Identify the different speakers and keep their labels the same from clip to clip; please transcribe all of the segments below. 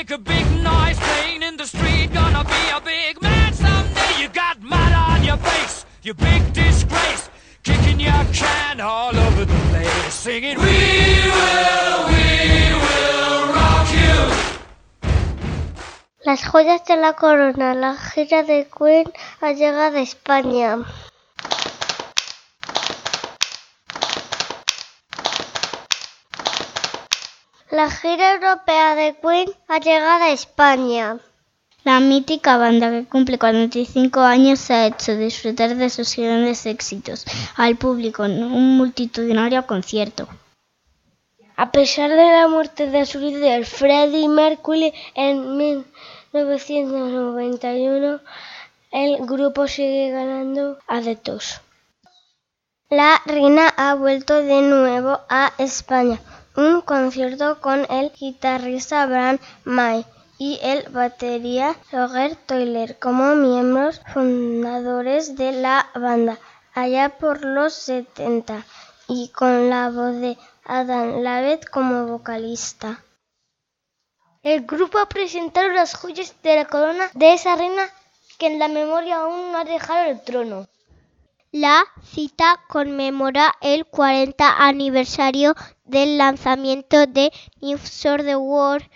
Speaker 1: make a big noise playing in the street. Gonna be a big man someday. You got mud on your face, you big disgrace. Kicking your can all over the place. Singing, We will, we will rock you.
Speaker 2: Las joyas de la corona, la gira de Queen ha llegado a España. La gira europea de Queen ha llegado a España. La mítica
Speaker 3: banda que cumple 45 años se ha hecho
Speaker 4: disfrutar
Speaker 3: de sus grandes éxitos al público en un multitudinario concierto.
Speaker 5: A pesar de
Speaker 6: la
Speaker 5: muerte
Speaker 6: de su líder
Speaker 5: Freddie Mercury en 1991, el grupo sigue
Speaker 7: ganando adeptos.
Speaker 8: La reina ha vuelto de nuevo
Speaker 7: a España
Speaker 8: un
Speaker 7: concierto con el
Speaker 8: guitarrista Bram May y el batería Roger Taylor como miembros fundadores de la banda allá por los
Speaker 7: 70
Speaker 8: y con
Speaker 7: la voz de Adam Lavette como
Speaker 8: vocalista.
Speaker 6: El grupo presentaron las joyas de la corona de esa reina que en la memoria aún no ha dejado el trono.
Speaker 2: La cita conmemora el 40 aniversario del lanzamiento de News of the World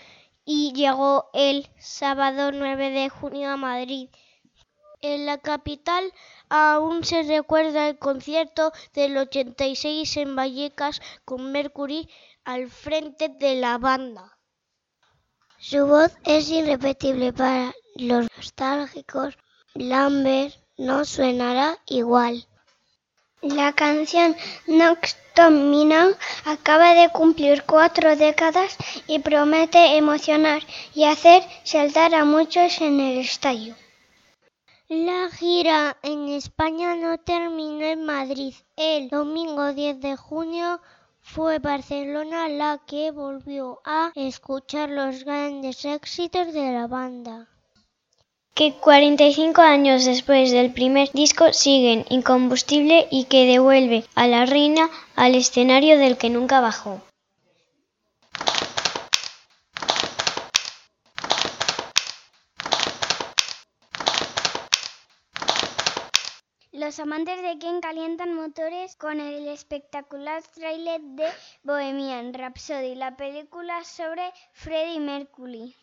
Speaker 2: y llegó el sábado 9 de junio a Madrid.
Speaker 6: En la capital aún se recuerda el concierto del 86 en Vallecas con Mercury al frente de la banda.
Speaker 2: Su voz es irrepetible para los nostálgicos. Lambert no suenará igual.
Speaker 8: La canción Nox acaba de cumplir cuatro décadas y promete emocionar y hacer saltar a muchos en el estadio.
Speaker 2: La gira en España no terminó en Madrid. El domingo 10 de junio fue Barcelona la que volvió a escuchar los grandes éxitos de la banda
Speaker 9: que 45 años después del primer disco siguen incombustible y que devuelve a la reina al escenario del que nunca bajó.
Speaker 3: Los amantes de Ken calientan motores con el espectacular tráiler de Bohemian Rhapsody, la película sobre Freddie Mercury.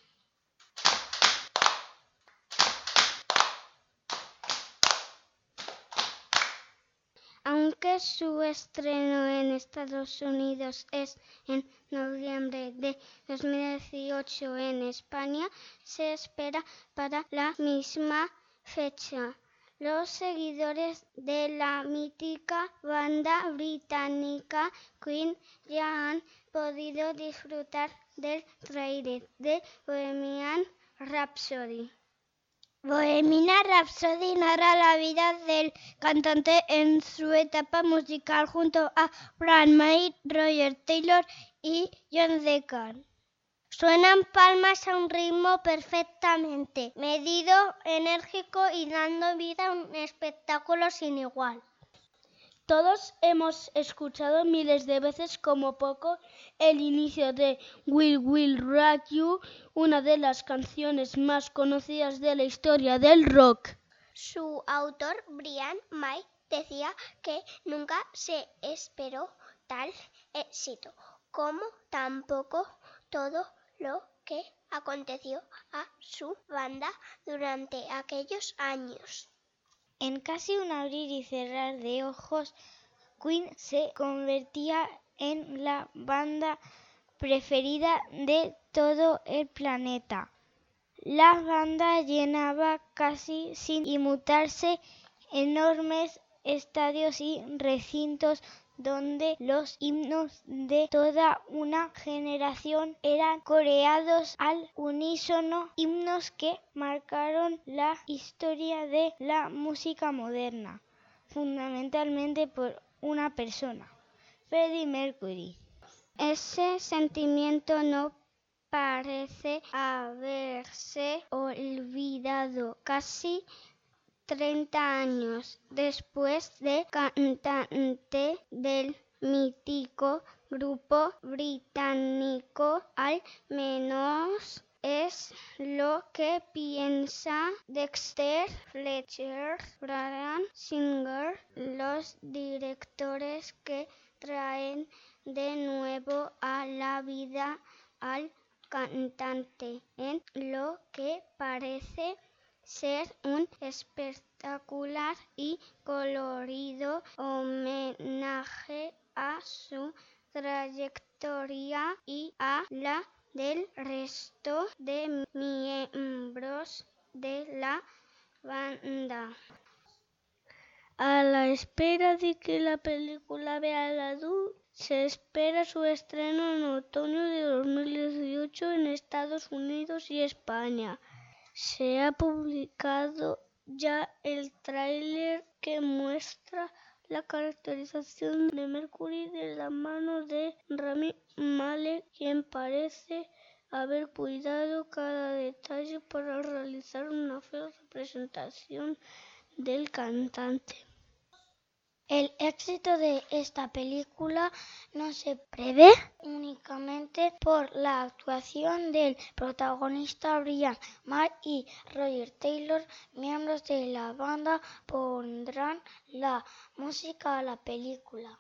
Speaker 3: Aunque su estreno en Estados Unidos es en noviembre de 2018 en España, se espera para la misma fecha. Los seguidores de la mítica banda británica Queen ya han podido disfrutar del trailer de Bohemian Rhapsody. Bohemian
Speaker 2: Rhapsody narra la vida del cantante en su etapa musical junto a Brian May, Roger Taylor y John Deacon. Suenan palmas a un ritmo perfectamente medido, enérgico y dando vida a un espectáculo sin igual.
Speaker 4: Todos hemos escuchado miles de veces como poco el inicio de Will Will Rock You, una de las canciones más conocidas de la historia del rock.
Speaker 8: Su autor, Brian May, decía que nunca se esperó tal éxito, como tampoco todo lo que aconteció a su banda durante aquellos años.
Speaker 10: En casi un abrir y cerrar de ojos, Queen se convertía en la banda preferida de todo el planeta. La banda llenaba casi sin inmutarse enormes estadios y recintos donde los himnos de toda una generación eran coreados al unísono, himnos que marcaron la historia de la música moderna, fundamentalmente por una persona, Freddie Mercury.
Speaker 3: Ese sentimiento no parece haberse olvidado casi 30 años después de cantante del mítico grupo británico, al menos es lo que piensa Dexter Fletcher, Brian Singer, los directores que traen de nuevo a la vida al cantante en lo que parece ser un espectacular y colorido homenaje a su trayectoria y a la del resto de miembros de la banda.
Speaker 4: A la espera de que la película vea la luz, se espera su estreno en otoño de 2018 en Estados Unidos y España. Se ha publicado ya el tráiler que muestra la caracterización de Mercury de la mano de Rami Malek, quien parece haber cuidado cada detalle para realizar una fiel representación del cantante.
Speaker 11: El éxito de esta película no se prevé únicamente por la actuación del protagonista Brian May y Roger Taylor. Miembros de la banda pondrán la música a la película.